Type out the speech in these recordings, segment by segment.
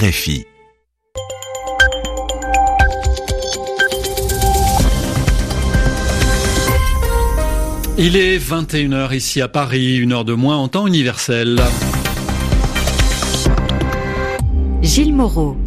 RFI. Il est 21h ici à Paris, une heure de moins en temps universel. Gilles Moreau.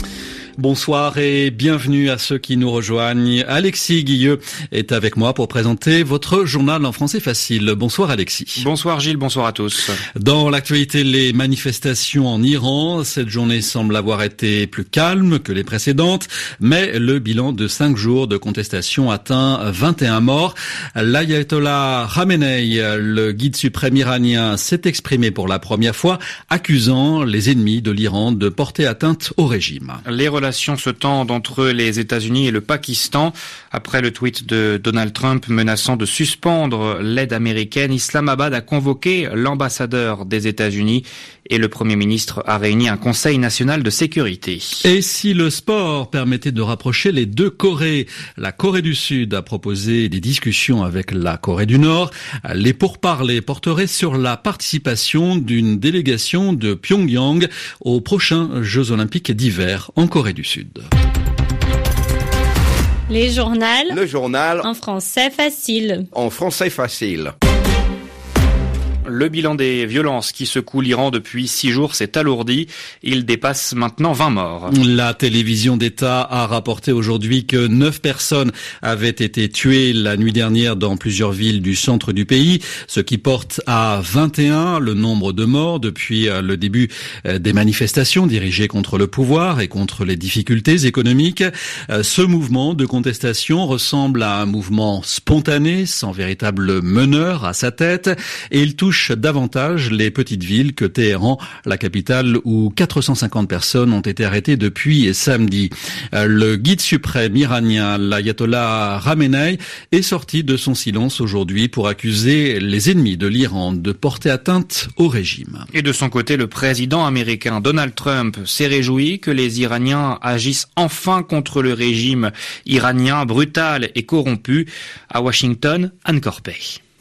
Bonsoir et bienvenue à ceux qui nous rejoignent. Alexis Guilleux est avec moi pour présenter votre journal en français facile. Bonsoir Alexis. Bonsoir Gilles, bonsoir à tous. Dans l'actualité, les manifestations en Iran. Cette journée semble avoir été plus calme que les précédentes, mais le bilan de cinq jours de contestation atteint 21 morts. L'ayatollah Khamenei, le guide suprême iranien, s'est exprimé pour la première fois, accusant les ennemis de l'Iran de porter atteinte au régime. Les relations se tendent entre les États-Unis et le Pakistan. Après le tweet de Donald Trump menaçant de suspendre l'aide américaine, Islamabad a convoqué l'ambassadeur des États-Unis et le Premier ministre a réuni un Conseil national de sécurité. Et si le sport permettait de rapprocher les deux Corées La Corée du Sud a proposé des discussions avec la Corée du Nord. Les pourparlers porteraient sur la participation d'une délégation de Pyongyang aux prochains Jeux olympiques d'hiver en Corée du Sud. Les journaux. Le journal. En français facile. En français facile. Le bilan des violences qui secouent l'Iran depuis six jours s'est alourdi. Il dépasse maintenant 20 morts. La télévision d'État a rapporté aujourd'hui que neuf personnes avaient été tuées la nuit dernière dans plusieurs villes du centre du pays, ce qui porte à 21 le nombre de morts depuis le début des manifestations dirigées contre le pouvoir et contre les difficultés économiques. Ce mouvement de contestation ressemble à un mouvement spontané, sans véritable meneur à sa tête, et il touche davantage les petites villes que Téhéran, la capitale où 450 personnes ont été arrêtées depuis samedi. Le guide suprême iranien, l'ayatollah Khamenei, est sorti de son silence aujourd'hui pour accuser les ennemis de l'Iran de porter atteinte au régime. Et de son côté, le président américain Donald Trump s'est réjoui que les Iraniens agissent enfin contre le régime iranien brutal et corrompu. À Washington, Anne Corpey.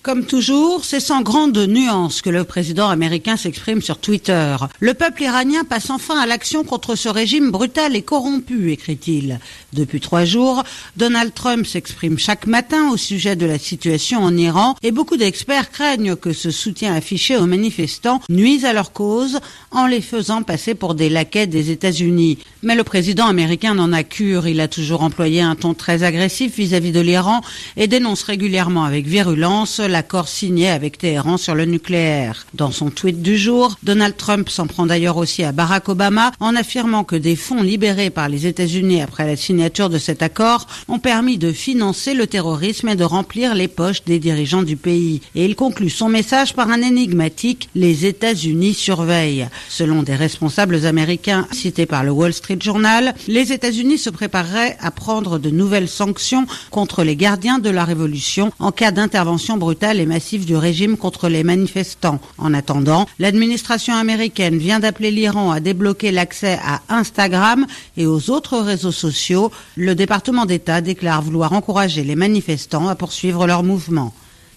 Comme toujours, c'est sans grande nuance que le président américain s'exprime sur Twitter. Le peuple iranien passe enfin à l'action contre ce régime brutal et corrompu, écrit-il. Depuis trois jours, Donald Trump s'exprime chaque matin au sujet de la situation en Iran et beaucoup d'experts craignent que ce soutien affiché aux manifestants nuise à leur cause en les faisant passer pour des laquais des États-Unis. Mais le président américain n'en a cure. Il a toujours employé un ton très agressif vis-à-vis -vis de l'Iran et dénonce régulièrement avec virulence l'accord signé avec Téhéran sur le nucléaire. Dans son tweet du jour, Donald Trump s'en prend d'ailleurs aussi à Barack Obama en affirmant que des fonds libérés par les États-Unis après la signature de cet accord ont permis de financer le terrorisme et de remplir les poches des dirigeants du pays. Et il conclut son message par un énigmatique Les États-Unis surveillent. Selon des responsables américains cités par le Wall Street Journal, les États-Unis se prépareraient à prendre de nouvelles sanctions contre les gardiens de la révolution en cas d'intervention brutale et massif du régime contre les manifestants. En attendant, l'administration américaine vient d'appeler l'Iran à débloquer l'accès à Instagram et aux autres réseaux sociaux. Le département d'État déclare vouloir encourager les manifestants à poursuivre leur mouvement.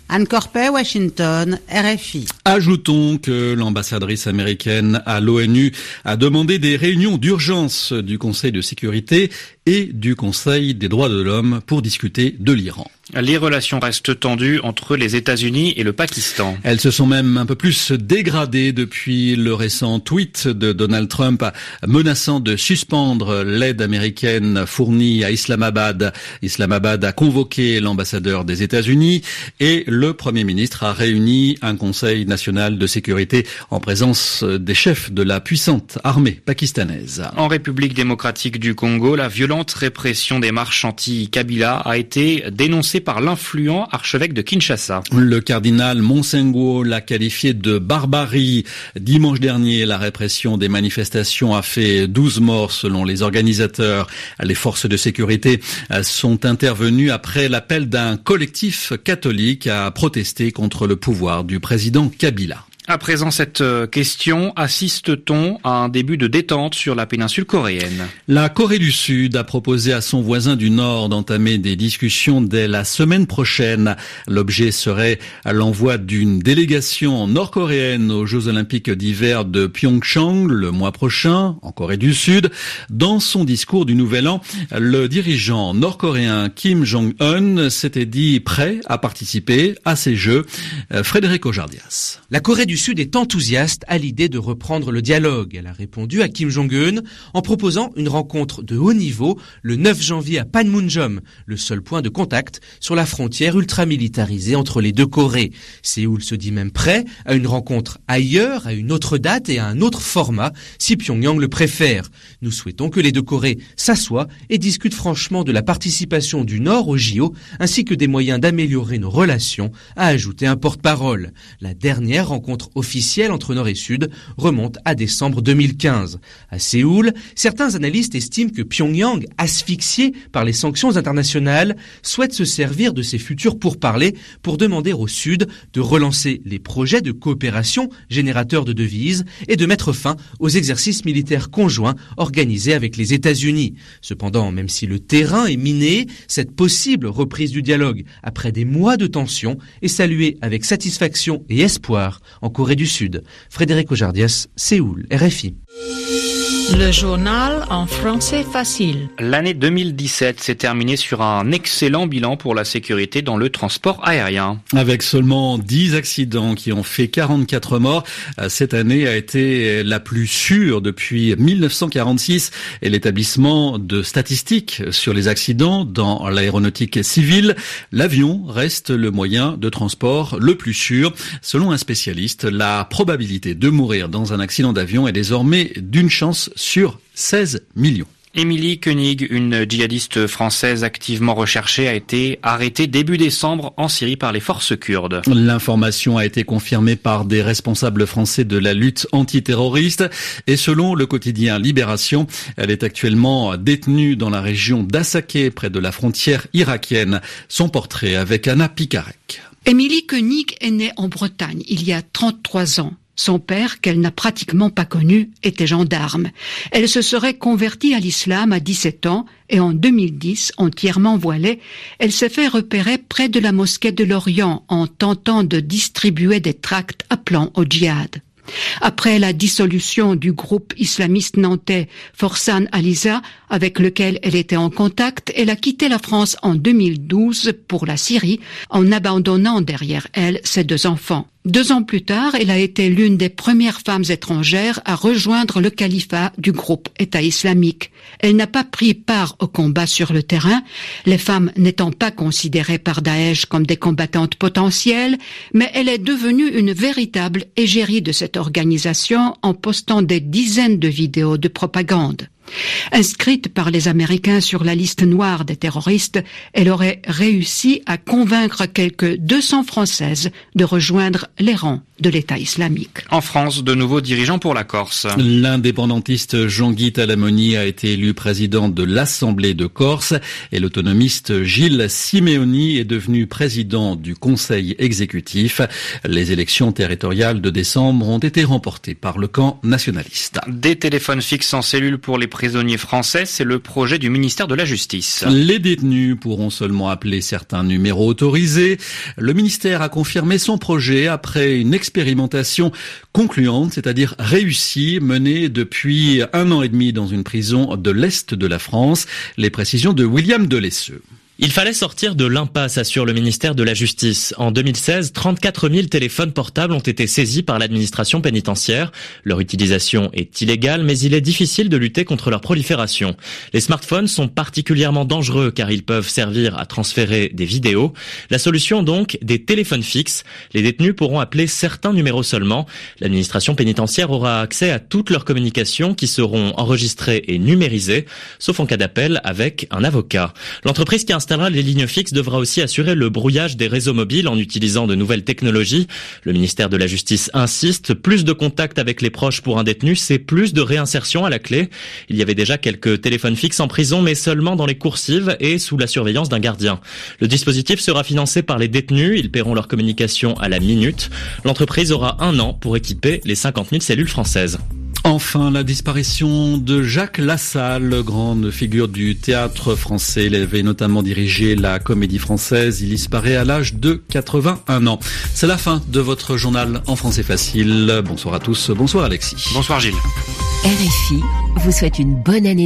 Anne Corpet, Washington, RFI. Ajoutons que l'ambassadrice américaine à l'ONU a demandé des réunions d'urgence du Conseil de sécurité et du Conseil des droits de l'homme pour discuter de l'Iran. Les relations restent tendues entre les États-Unis et le Pakistan. Elles se sont même un peu plus dégradées depuis le récent tweet de Donald Trump menaçant de suspendre l'aide américaine fournie à Islamabad. Islamabad a convoqué l'ambassadeur des États-Unis et le Premier ministre a réuni un Conseil national de sécurité en présence des chefs de la puissante armée pakistanaise. En République démocratique du Congo, la violente répression des marches anti-Kabila a été dénoncée par l'influent archevêque de Kinshasa. Le cardinal Monsengo l'a qualifié de barbarie. Dimanche dernier, la répression des manifestations a fait 12 morts selon les organisateurs. Les forces de sécurité sont intervenues après l'appel d'un collectif catholique à protester contre le pouvoir du président Kabila. À présent, cette euh, question, assiste-t-on à un début de détente sur la péninsule coréenne? La Corée du Sud a proposé à son voisin du Nord d'entamer des discussions dès la semaine prochaine. L'objet serait l'envoi d'une délégation nord-coréenne aux Jeux olympiques d'hiver de Pyeongchang le mois prochain, en Corée du Sud. Dans son discours du Nouvel An, le dirigeant nord-coréen Kim Jong-un s'était dit prêt à participer à ces Jeux. Euh, Frédéric Ojardias. La Corée du Sud est enthousiaste à l'idée de reprendre le dialogue. Elle a répondu à Kim Jong-un en proposant une rencontre de haut niveau le 9 janvier à Panmunjom, le seul point de contact sur la frontière ultramilitarisée entre les deux Corées. Séoul se dit même prêt à une rencontre ailleurs, à une autre date et à un autre format, si Pyongyang le préfère. Nous souhaitons que les deux Corées s'assoient et discutent franchement de la participation du Nord au JO, ainsi que des moyens d'améliorer nos relations, a ajouté un porte-parole. La dernière rencontre officielle entre Nord et Sud remonte à décembre 2015. À Séoul, certains analystes estiment que Pyongyang, asphyxié par les sanctions internationales, souhaite se servir de ses futurs pourparlers pour demander au Sud de relancer les projets de coopération générateurs de devises et de mettre fin aux exercices militaires conjoints organisés avec les États-Unis. Cependant, même si le terrain est miné, cette possible reprise du dialogue après des mois de tension est saluée avec satisfaction et espoir en Corée du Sud. Frédéric Ojardias, Séoul, RFI. Le journal en français facile. L'année 2017 s'est terminée sur un excellent bilan pour la sécurité dans le transport aérien. Avec seulement 10 accidents qui ont fait 44 morts, cette année a été la plus sûre depuis 1946 et l'établissement de statistiques sur les accidents dans l'aéronautique civile, l'avion reste le moyen de transport le plus sûr. Selon un spécialiste, la probabilité de mourir dans un accident d'avion est désormais d'une chance sur 16 millions. Émilie Koenig, une djihadiste française activement recherchée, a été arrêtée début décembre en Syrie par les forces kurdes. L'information a été confirmée par des responsables français de la lutte antiterroriste et selon le quotidien Libération, elle est actuellement détenue dans la région d'Assaké près de la frontière irakienne. Son portrait avec Anna Pikarek. Émilie Koenig est née en Bretagne il y a 33 ans. Son père, qu'elle n'a pratiquement pas connu, était gendarme. Elle se serait convertie à l'islam à 17 ans et en 2010, entièrement voilée, elle s'est fait repérer près de la mosquée de l'Orient en tentant de distribuer des tracts appelant au djihad. Après la dissolution du groupe islamiste nantais Forsan Aliza, avec lequel elle était en contact, elle a quitté la France en 2012 pour la Syrie, en abandonnant derrière elle ses deux enfants. Deux ans plus tard, elle a été l'une des premières femmes étrangères à rejoindre le califat du groupe État islamique. Elle n'a pas pris part au combat sur le terrain, les femmes n'étant pas considérées par Daesh comme des combattantes potentielles, mais elle est devenue une véritable égérie de cette organisation en postant des dizaines de vidéos de propagande. Inscrite par les Américains sur la liste noire des terroristes, elle aurait réussi à convaincre quelques 200 Françaises de rejoindre les rangs de l'État islamique. En France, de nouveaux dirigeants pour la Corse. L'indépendantiste Jean-Guy Talamoni a été élu président de l'Assemblée de Corse et l'autonomiste Gilles Simeoni est devenu président du Conseil exécutif. Les élections territoriales de décembre ont été remportées par le camp nationaliste. Des téléphones fixes en cellule pour les prisonniers français, c'est le projet du ministère de la Justice. Les détenus pourront seulement appeler certains numéros autorisés. Le ministère a confirmé son projet après une expérimentation concluante, c'est-à-dire réussie, menée depuis un an et demi dans une prison de l'Est de la France. Les précisions de William Delesseux. Il fallait sortir de l'impasse, assure le ministère de la Justice. En 2016, 34 000 téléphones portables ont été saisis par l'administration pénitentiaire. Leur utilisation est illégale, mais il est difficile de lutter contre leur prolifération. Les smartphones sont particulièrement dangereux car ils peuvent servir à transférer des vidéos. La solution donc, des téléphones fixes. Les détenus pourront appeler certains numéros seulement. L'administration pénitentiaire aura accès à toutes leurs communications qui seront enregistrées et numérisées, sauf en cas d'appel avec un avocat. L'entreprise installera les lignes fixes devra aussi assurer le brouillage des réseaux mobiles en utilisant de nouvelles technologies. Le ministère de la Justice insiste, plus de contact avec les proches pour un détenu, c'est plus de réinsertion à la clé. Il y avait déjà quelques téléphones fixes en prison, mais seulement dans les coursives et sous la surveillance d'un gardien. Le dispositif sera financé par les détenus, ils paieront leur communication à la minute. L'entreprise aura un an pour équiper les 50 000 cellules françaises. Enfin, la disparition de Jacques Lassalle, grande figure du théâtre français. Il avait notamment dirigé la comédie française. Il disparaît à l'âge de 81 ans. C'est la fin de votre journal en français facile. Bonsoir à tous. Bonsoir Alexis. Bonsoir Gilles. RFI vous souhaite une bonne année